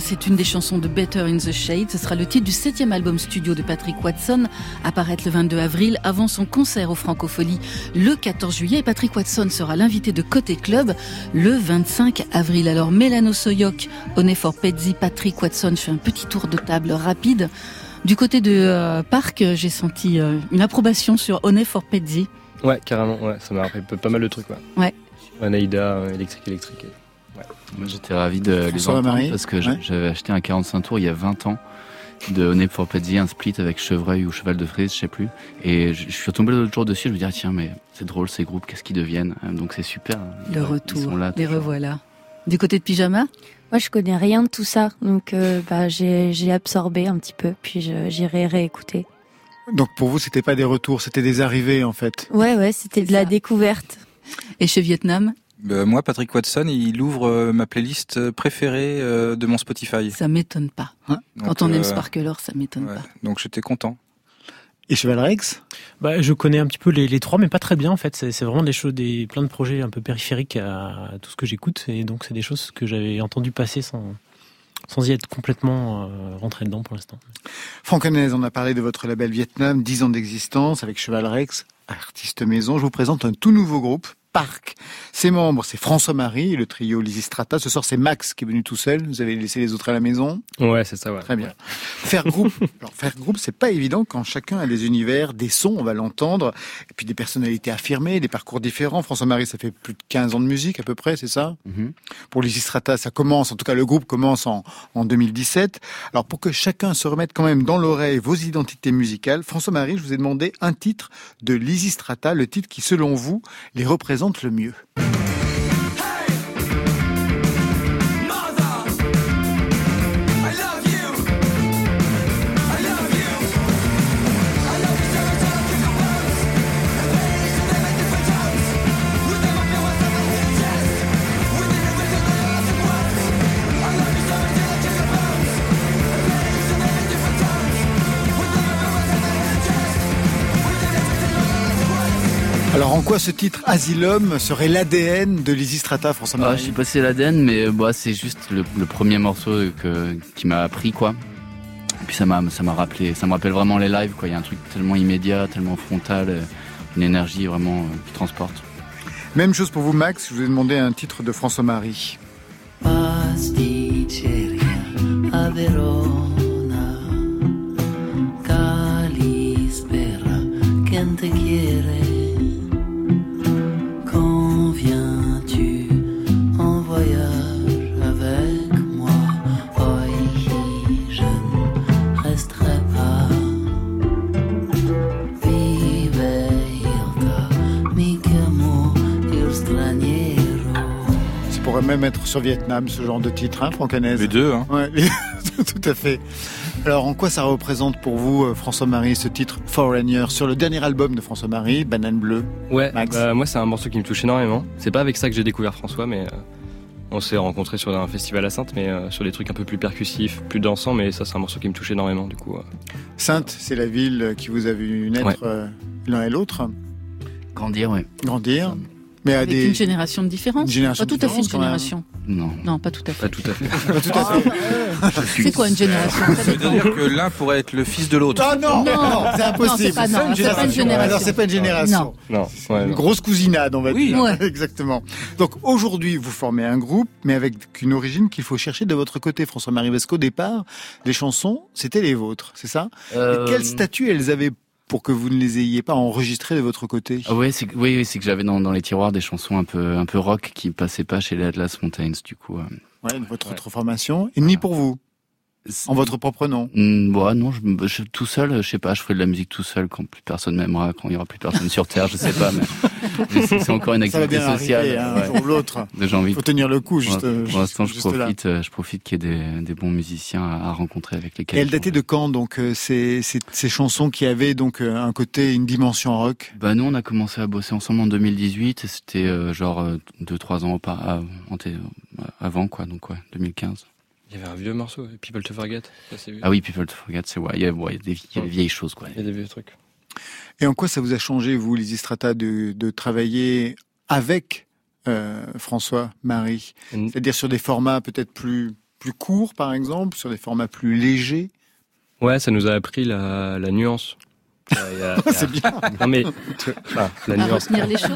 C'est une des chansons de Better in the Shade. Ce sera le titre du septième album studio de Patrick Watson, apparaître le 22 avril avant son concert au Francophonie le 14 juillet. Patrick Watson sera l'invité de Côté Club le 25 avril. Alors Mélano Soyok, for Pezzi, Patrick Watson, je fais un petit tour de table rapide. Du côté de euh, Parc, j'ai senti euh, une approbation sur for Pezzi. Ouais, carrément, ouais, ça m'a rappelé pas mal de trucs. Ouais. ouais. Anaïda, euh, électrique, électrique. Moi, j'étais ravi de les entendre parce que j'avais acheté un 45 tours il y a 20 ans de Honey for un split avec Chevreuil ou Cheval de Frise, je sais plus. Et je, suis retombé l'autre jour dessus, je me disais, ah, tiens, mais c'est drôle ces groupes, qu'est-ce qu'ils deviennent Donc c'est super. Le retour, les revoilà. Du côté de Pyjama? Moi, je connais rien de tout ça, donc euh, bah, j'ai absorbé un petit peu, puis j'irai réécouter. Donc pour vous, c'était pas des retours, c'était des arrivées en fait. Ouais, ouais, c'était de la découverte. Et chez Vietnam? Bah, moi, Patrick Watson, il ouvre euh, ma playlist euh, préférée euh, de mon Spotify. Ça m'étonne pas. Hein Quand on aime Sparkler, ça m'étonne pas. Donc j'étais content. Et Cheval Rex? Bah, Je connais un petit peu les, trois, mais pas très bien en fait. C'est vraiment des choses, des, plein de projets un peu périphériques à, tout ce que j'écoute. Et donc c'est des choses que j'avais entendu passer sans, sans y être complètement rentré dedans pour l'instant. Franck on a parlé de votre label Vietnam, 10 ans d'existence avec Cheval Rex, artiste maison. Je vous présente un tout nouveau groupe Park. Ses membres, c'est François-Marie le trio Lysistrata. Ce soir, c'est Max qui est venu tout seul. Vous avez laissé les autres à la maison. Ouais, c'est ça, ouais. Très bien. Faire groupe, alors faire groupe, c'est pas évident quand chacun a des univers, des sons, on va l'entendre, et puis des personnalités affirmées, des parcours différents. François-Marie, ça fait plus de 15 ans de musique à peu près, c'est ça? Mhm. Pour Lysistrata, ça commence, en tout cas le groupe commence en, en 2017. Alors pour que chacun se remette quand même dans l'oreille vos identités musicales, François-Marie, je vous ai demandé un titre de Lysistrata, le titre qui selon vous les représente le mieux. Alors en quoi ce titre Asylum serait l'ADN de Lysistrata, Ah, je François-Marie sais pas si c'est l'ADN, mais euh, bah, c'est juste le, le premier morceau que, qui m'a appris, quoi. Et puis ça m'a, ça m'a rappelé, ça me rappelle vraiment les lives, quoi. Il y a un truc tellement immédiat, tellement frontal, euh, une énergie vraiment euh, qui transporte. Même chose pour vous Max, je vous ai demandé un titre de François-Marie. pasticceria même être sur Vietnam, ce genre de titre, hein, Les deux, hein. Ouais, les- tout à fait. Alors, en quoi ça représente pour vous, euh, François-Marie, ce titre Foreigner sur le dernier album de François-Marie, Banane Bleue Ouais, Max. bah, moi c'est un morceau qui me touche énormément. C'est pas avec ça que j'ai découvert François, mais euh, on s'est rencontrés sur un festival à Sainte, mais euh, sur des trucs un peu plus percussifs, plus dansants, mais ça c'est un morceau qui me touche énormément du coup. euh. Sainte, c'est la ville qui vous a vu naître Ouais. euh, l'un et l'autre, Grandir, ouais. grandir, mais à Avec des... une génération de différence. Une génération Pas tout à fait une génération. Non. Non, pas tout à Pas fait. tout à fait. Pas tout à fait. C'est quoi une génération Ça veut dire que l'un pourrait être le fils de l'autre. Ah non, Non. non, c'est impossible. Non, c'est pas- non, pas une génération. Alors, c'est pas une génération. Non, ouais, Une non. grosse cousinade, on va Oui. dire. Ouais. Exactement. Donc aujourd'hui, vous formez un groupe, mais avec une origine qu'il faut chercher de votre côté, François-Marie. Parce qu'au départ, les chansons, c'était les vôtres, c'est ça? Et Euh, quel statut elles avaient pour que vous ne les ayez pas enregistrées de votre côté Ah ouais, c'est que- oui, oui, c'est que j'avais dans, dans les tiroirs des chansons un peu, un peu rock qui passaient pas chez les Atlas Mountains, du coup. euh. Ouais, votre autre formation, et ni pour vous, en votre propre nom. Mm, ouais, non, je, je- tout seul, je sais pas, je ferai de la musique tout seul quand plus personne m'aimera, quand il y aura plus personne sur Terre, je sais pas, mais, c'est encore une Ça va activité bien sociale. arriver, hein, ouais. un jour l'autre. J'ai envie. Faut tenir le coup, juste, pour pour l'instant, je là. profite, euh, je profite qu'il y ait des, des bons musiciens à, à rencontrer avec Et lesquels. elles dataient de quand, donc, euh, ces, ces, ces chansons qui avaient donc euh, un côté, une dimension rock? Bah nous, on a commencé à bosser ensemble en 2018 et c'était euh, genre euh, deux trois ans auparavant, avant quoi, donc ouais, 2015. Il y avait un vieux morceau, People to Forget. Ça. Ah oui, People to Forget, c'est ouais, il y a, ouais, il y a des, il y a des vieilles choses quoi. Il y a des vieux trucs. Et en quoi ça vous a changé, vous, les Strata, de, de travailler avec euh, François, Marie? Mm. C'est-à-dire sur des formats peut-être plus, plus courts, par exemple, sur des formats plus légers? Ouais, ça nous a appris la, la nuance. C'est bien Non mais, la À nuance. retenir les choses.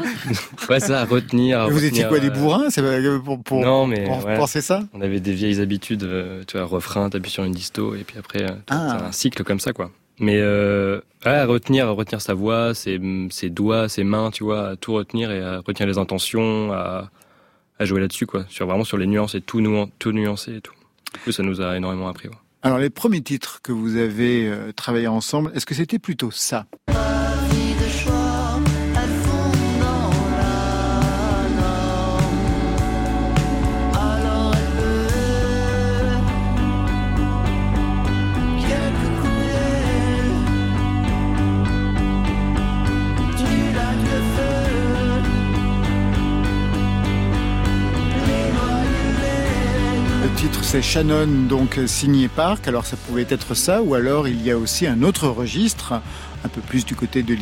Ouais, ça, à retenir. à Vous étiez quoi, des euh, bourrins? C'est pas- pour, pour, Non, mais pour ouais. penser ça? On avait des vieilles habitudes, euh, tu vois, refrain, t'appuies sur une disto, et puis après, euh, Ah. c'est un cycle comme ça, quoi. Mais euh, ouais, à retenir, à retenir sa voix, ses, ses doigts, ses mains, tu vois, à tout retenir et à retenir les intentions, à, à jouer là-dessus, quoi. Sur vraiment sur les nuances et tout, nu tout nuancer et tout. Du coup, ça nous a énormément appris. ouais. Alors, les premiers titres que vous avez euh, travaillé ensemble, est-ce que c'était plutôt ça? C'est Shannon, donc euh, signé Park. Alors, ça pouvait être ça, ou alors il y a aussi un autre registre, un peu plus du côté de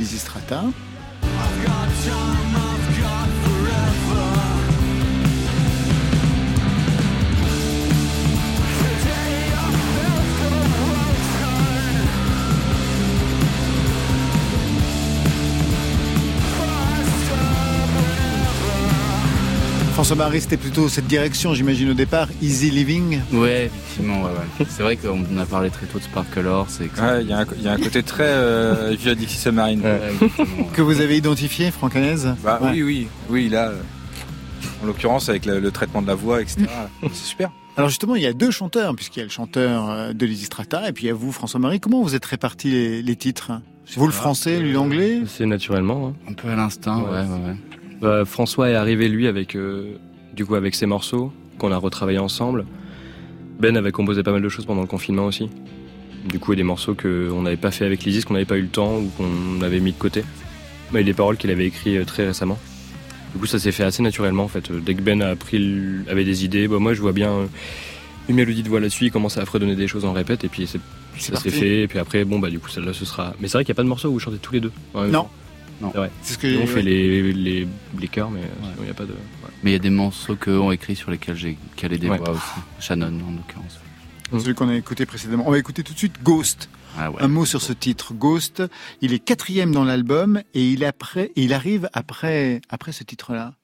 François-Marie, c'était plutôt cette direction, j'imagine, au départ, Easy Living Ouais, effectivement, ouais, ouais. C'est vrai qu'on a parlé très tôt de Sparklor, c'est Ouais, il y, a un- il y a un côté très euh, vieux Dixie Submarine. que vous avez identifié, Franck Hanez? Bah Ouais. oui, oui, oui, là, euh, en l'occurrence avec le, le traitement de la voix, etc. C'est super. Alors justement, il y a deux chanteurs, puisqu'il y a le chanteur euh, de Lysistrata, et puis il y a vous, François-Marie. Comment vous êtes répartis les, les titres? Vous le français, lui l'anglais? C'est naturellement. hein. Un peu à l'instinct, ouais, ouais, ouais. Bah, François est arrivé lui avec euh, du coup avec ses morceaux qu'on a retravaillé ensemble. Ben avait composé pas mal de choses pendant le confinement aussi. Du coup, il y a des morceaux qu'on n'avait pas fait avec Lysis, qu'on n'avait pas eu le temps ou qu'on avait mis de côté. Il y a des paroles qu'il avait écrites euh, très récemment. Du coup, ça s'est fait assez naturellement en fait. Dès que Ben a pris avait des idées, bah, moi je vois bien euh, une mélodie de voix là-dessus, il commence à fredonner des choses en répète et puis c'est- C'est ça s'est fait. Et puis après, bon bah du coup celle-là ce sera. Mais c'est vrai qu'il n'y a pas de morceau où vous chantez tous les deux. en même Non. temps. Non. C'est vrai. C'est ce que on ouais. fait les, les, les chœurs, mais il n'y a pas de. ouais. Mais il y a des morceaux qu'eux ont écrits sur lesquels j'ai calé des Ouais. voix aussi. Shannon, en l'occurrence. Celui qu'on a écouté précédemment. On va écouter tout de suite Ghost. Ah ouais. Un mot sur ce titre, Ghost. Il est quatrième dans l'album et il, est après, il arrive après, après ce titre-là.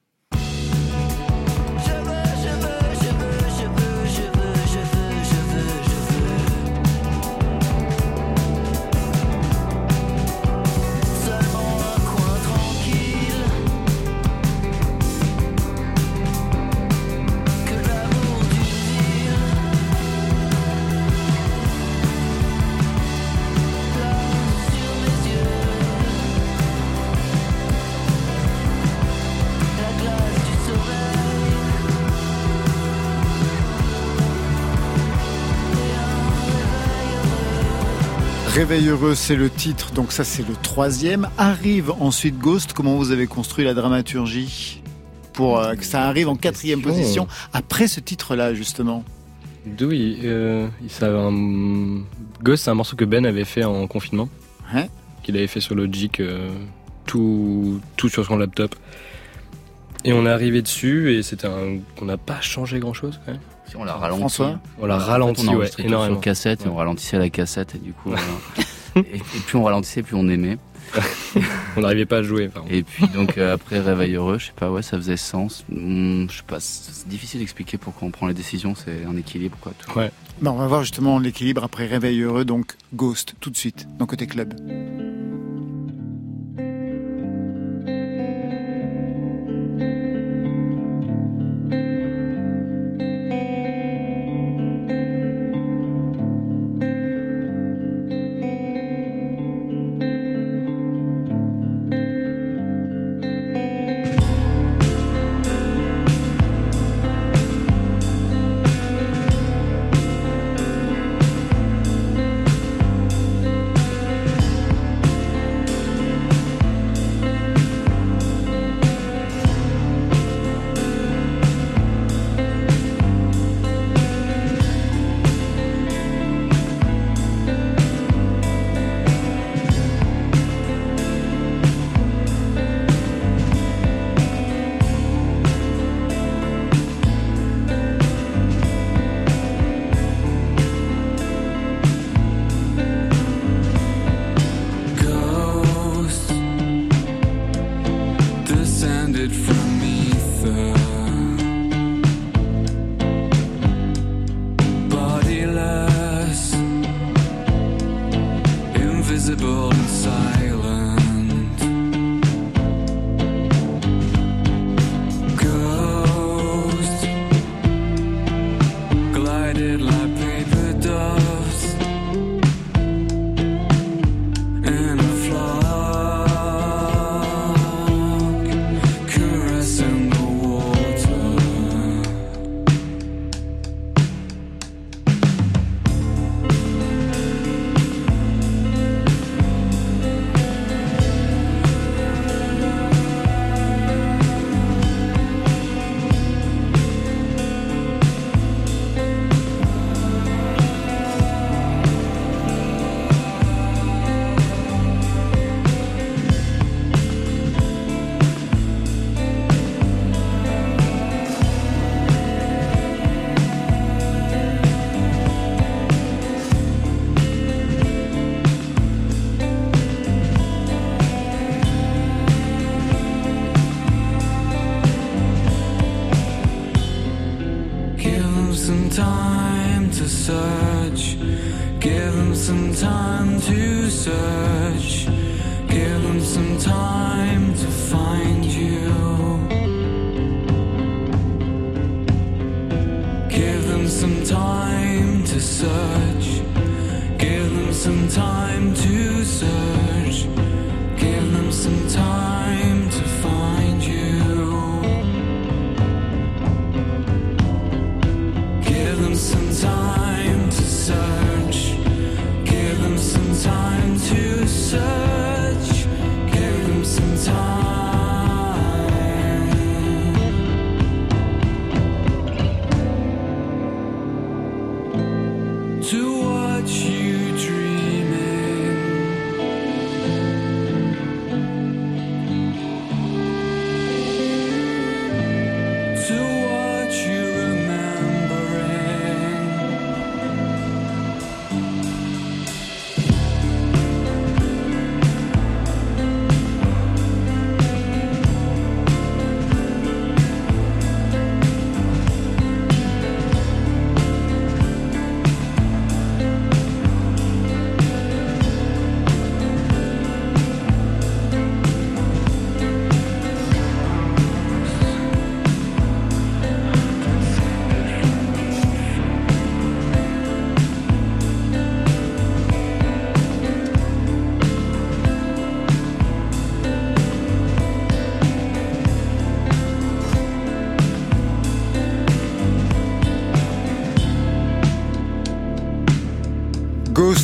Réveil heureux, c'est le titre, donc ça c'est le troisième. Arrive ensuite Ghost. Comment vous avez construit la dramaturgie pour euh, que ça arrive en quatrième question. position après ce titre-là justement? D'où il, euh, il un... Ghost, c'est un morceau que Ben avait fait en confinement. Qu'il avait fait sur Logic, euh, tout, tout sur son laptop. Et on est arrivé dessus et c'était un. On n'a pas changé grand chose quand même. On l'a ralenti. François On l'a En fait, ralenti, on a ouais, enregistré tout énormément. sur cassette et on ralentissait la cassette et du coup. euh, et, et plus on ralentissait, plus on aimait. On n'arrivait pas à jouer. pardon. Et puis donc euh, après Réveil heureux, je sais pas, ouais, ça faisait sens. Hmm, je sais pas, c'est difficile d'expliquer pourquoi on prend les décisions, c'est un équilibre quoi. tout. Ouais. Ben, On va voir justement l'équilibre après Réveil heureux, donc Ghost tout de suite dans Côté Club.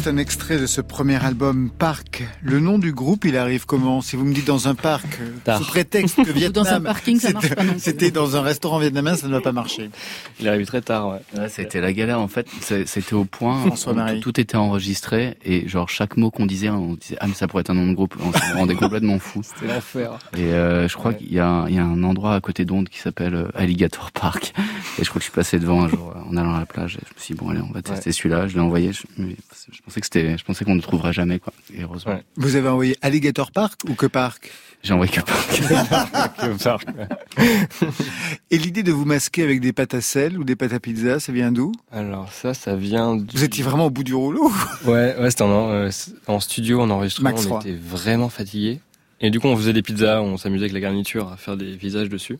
Un extrait de ce premier album Parc. Le nom du groupe, il arrive comment? Si vous me dites dans un parc, euh, Tard. sous prétexte que Vietnam, Dans un parking, ça marche c'était- pas non plus. C'était dans un restaurant vietnamien, ça ne va pas marcher. Il arrive très tard, ouais. Ouais, c'était la galère en fait. C'était au point. François Marie. Tout, tout était enregistré et genre chaque mot qu'on disait, on disait ah mais ça pourrait être un nom de groupe. On se rendait complètement fou. C'était l'enfer. Et euh, je crois Ouais. qu'il y, a un- il y a un endroit à côté d'Onde qui s'appelle euh, Alligator Park. Et je crois que je suis passé devant un jour en allant à la plage. Et je me suis dit bon allez on va tester celui-là. Je l'ai envoyé. Je, je pensais que c'était, je pensais qu'on ne le trouverait jamais quoi. Et heureusement, Ouais. Vous avez envoyé Alligator Park ou que Park? J'ai envoyé que Park. Et l'idée de vous masquer avec des pâtes à sel ou des pâtes à pizza, ça vient d'où? Alors ça, ça vient du... Vous étiez vraiment au bout du rouleau Ouais, ouais, c'était en, euh, en studio, en enregistrement, Max on était vraiment fatigués. Et du coup, on faisait des pizzas, on s'amusait avec la garniture à faire des visages dessus.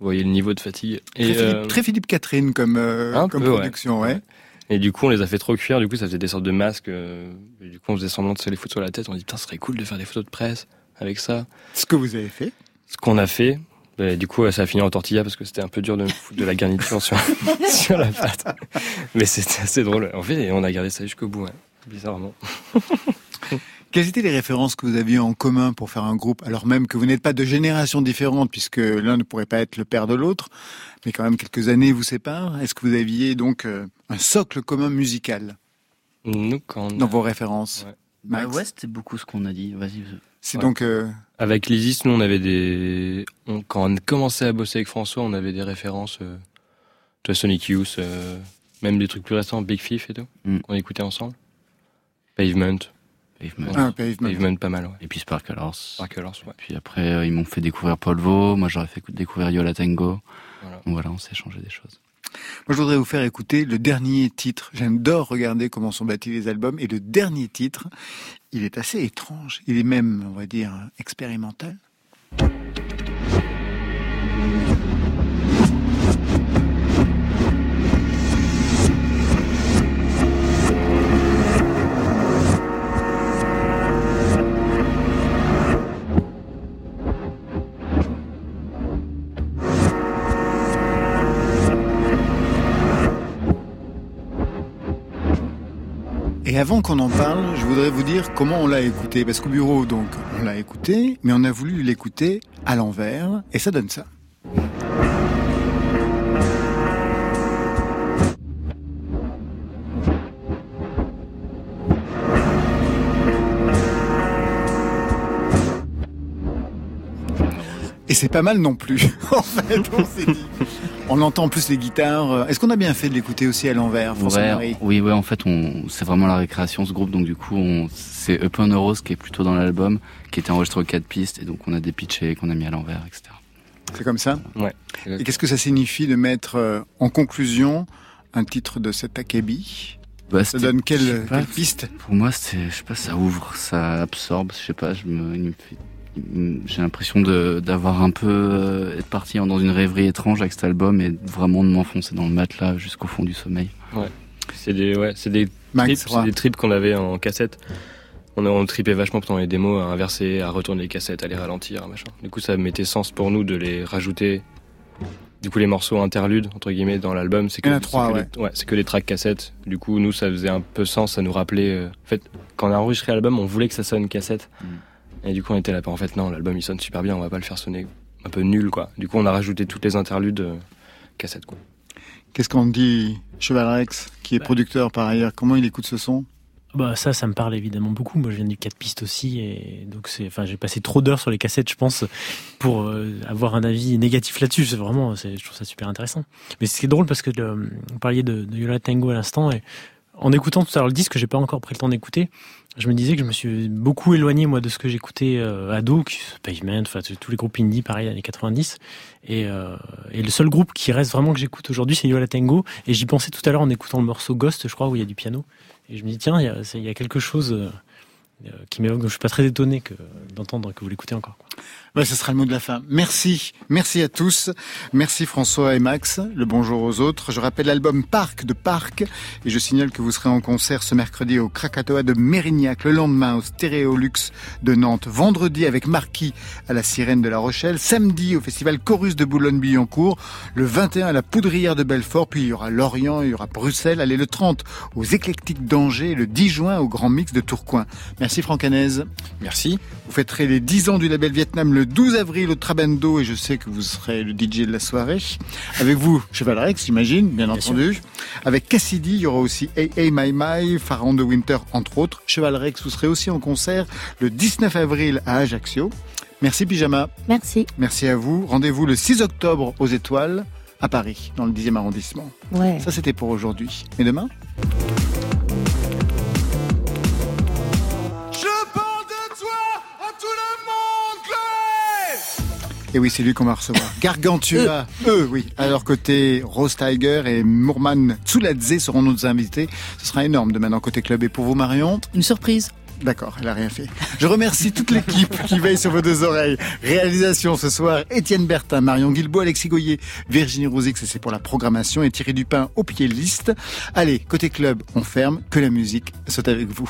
Vous voyez le niveau de fatigue. Et, très, Philippe, euh, très Philippe Catherine comme, euh, comme peu, ouais. production, ouais. Et du coup, on les a fait trop cuire. Du coup, ça faisait des sortes de masques. euh, et du coup, on faisait semblant de se les foutre sur la tête. On dit, putain, ce serait cool de faire des photos de presse avec ça. Ce que vous avez fait. Ce qu'on a fait, bah, du coup, ça a fini en tortilla parce que c'était un peu dur de me foutre de la garniture sur, sur la pâte. Mais c'était assez drôle. En fait, on a gardé ça jusqu'au bout, ouais. bizarrement. Quelles étaient les références que vous aviez en commun pour faire un groupe, alors même que vous n'êtes pas de générations différentes, puisque l'un ne pourrait pas être le père de l'autre, mais quand même quelques années vous séparent Est-ce que vous aviez donc euh, un socle commun musical? Nous, quand on a- dans vos références Ouais. Bah ouais, c'était beaucoup ce qu'on a dit. Vas-y. C'est Ouais. donc euh, Avec l'Isis, nous, on avait des. on- quand on commençait à bosser avec François, on avait des références. Euh, tu vois, Sonic Youth, euh, même des trucs plus récents, Big Fifth et tout, Mm. qu'on écoutait ensemble. Pavement. Pavement. un pavement. Pavement, pas mal, ouais. Et puis Sparklers. Sparklers, ouais. Puis après, euh, ils m'ont fait découvrir Paul Vaux. Moi, j'aurais fait découvrir Yola Tango. Voilà. Donc voilà, on s'est échangé des choses. Moi, je voudrais vous faire écouter le dernier titre. J'adore regarder comment sont bâtis les albums. Et le dernier titre, il est assez étrange. Il est même, on va dire, expérimental. Et avant qu'on en parle, je voudrais vous dire comment on l'a écouté. Parce qu'au bureau, donc, on l'a écouté, mais on a voulu l'écouter à l'envers, et ça donne ça. Et c'est pas mal non plus. en fait, on s'est dit. On entend en plus les guitares. Est-ce qu'on a bien fait de l'écouter aussi à l'envers, François Ouais, Marie oui, ouais, en fait, on, c'est vraiment la récréation ce groupe. Donc du coup, on, c'est Upon Rose qui est plutôt dans l'album, qui était enregistré aux quatre pistes, et donc on a dépitché, qu'on a mis à l'envers, etc. C'est comme ça Ouais. Et qu'est-ce que ça signifie de mettre euh, en conclusion un titre de cet Akebi Bah, Ça donne quelle, pas, quelle piste? Pour moi, c'est, je sais pas, ça ouvre, ça absorbe, je sais pas, je me, il me fait- j'ai l'impression d'avoir un peu, euh, être parti dans une rêverie étrange avec cet album et vraiment de m'enfoncer dans le matelas jusqu'au fond du sommeil. C'est des, ouais, c'est des des trips qu'on avait en cassette. On, a- on tripait vachement pendant les démos, à inverser, à retourner les cassettes, à les ralentir, machin. Du coup, ça mettait sens pour nous de les rajouter. Du coup, les morceaux interludes, entre guillemets, dans l'album, c'est que, Il y en a c'est trois, que ouais. les- c'est que les tracks cassettes. Du coup, nous, ça faisait un peu sens, ça nous rappelait. euh, En fait, quand on a enregistré l'album, on voulait que ça sonne cassette. Mm. Et du coup, on était là, en fait, non, l'album il sonne super bien, on va pas le faire sonner un peu nul, quoi. Du coup, on a rajouté toutes les interludes euh, cassettes, quoi. Qu'est-ce qu'on dit Cheval Rex, qui est Bah. producteur par ailleurs? Comment il écoute ce son? Bah ça, ça me parle évidemment beaucoup. Moi, je viens du 4 pistes aussi, et donc c'est, enfin, j'ai passé trop d'heures sur les cassettes, je pense, pour euh, avoir un avis négatif là-dessus. C'est vraiment, c'est, je trouve ça super intéressant. Mais ce qui est drôle parce que le, vous parliez de, de Yola Tango à l'instant, et en écoutant tout à l'heure le disque que j'ai pas encore pris le temps d'écouter, je me disais que je me suis beaucoup éloigné moi de ce que j'écoutais euh, ado, Pavement, enfin tous les groupes indie, pareil, années 90. Et, euh, et le seul groupe qui reste vraiment que j'écoute aujourd'hui, c'est Yola Tango. Et j'y pensais tout à l'heure en écoutant le morceau Ghost, je crois, où il y a du piano. Et je me dis, tiens, il y y a quelque chose euh, qui m'évoque. Donc je suis pas très étonné que, d'entendre que vous l'écoutez encore. quoi. Ce sera le mot de la fin. Merci. Merci à tous. Merci François et Max. Le bonjour aux autres. Je rappelle l'album Parc de Parc. Et je signale que vous serez en concert ce mercredi au Krakatoa de Mérignac, le lendemain au Stéréolux de Nantes, vendredi avec Marquis à la Sirène de La Rochelle, samedi au Festival Chorus de Boulogne-Billancourt, le 21 à la Poudrière de Belfort, puis il y aura Lorient, il y aura Bruxelles, allez le 30 aux Éclectiques d'Angers, le 10 juin au Grand Mix de Tourcoing. Franck Hanez. Merci. Vous fêterez les 10 ans du label Vietnam le 12 avril au Trabando et je sais que vous serez le DJ de la soirée. Avec vous, Cheval Rex, j'imagine, bien, entendu. Avec Cassidy, il y aura aussi Hey Hey My My, Pharaon de Winter, entre autres. Cheval Rex, vous serez aussi en concert le 19 avril à Ajaccio. Merci Pyjama. Merci. Merci à vous. Rendez-vous le 6 octobre aux Étoiles à Paris, dans le 10e arrondissement. Ouais. Ça, c'était pour aujourd'hui. Et demain? Et oui, c'est lui qu'on va recevoir. Gargantua, eux, oui. À leur côté, Rose Tiger et Mourman Tsuladze seront nos invités. Ce sera énorme demain dans Côté Club. Et pour vous, Marion Une surprise. D'accord, elle a rien fait. Je remercie toute l'équipe qui veille sur vos deux oreilles. Réalisation ce soir, Étienne Bertin, Marion Guilbault, Alexis Goyer, Virginie Rosix, c'est pour la programmation, et Thierry Dupin au pied liste. Allez, côté club, on ferme, que la musique soit avec vous.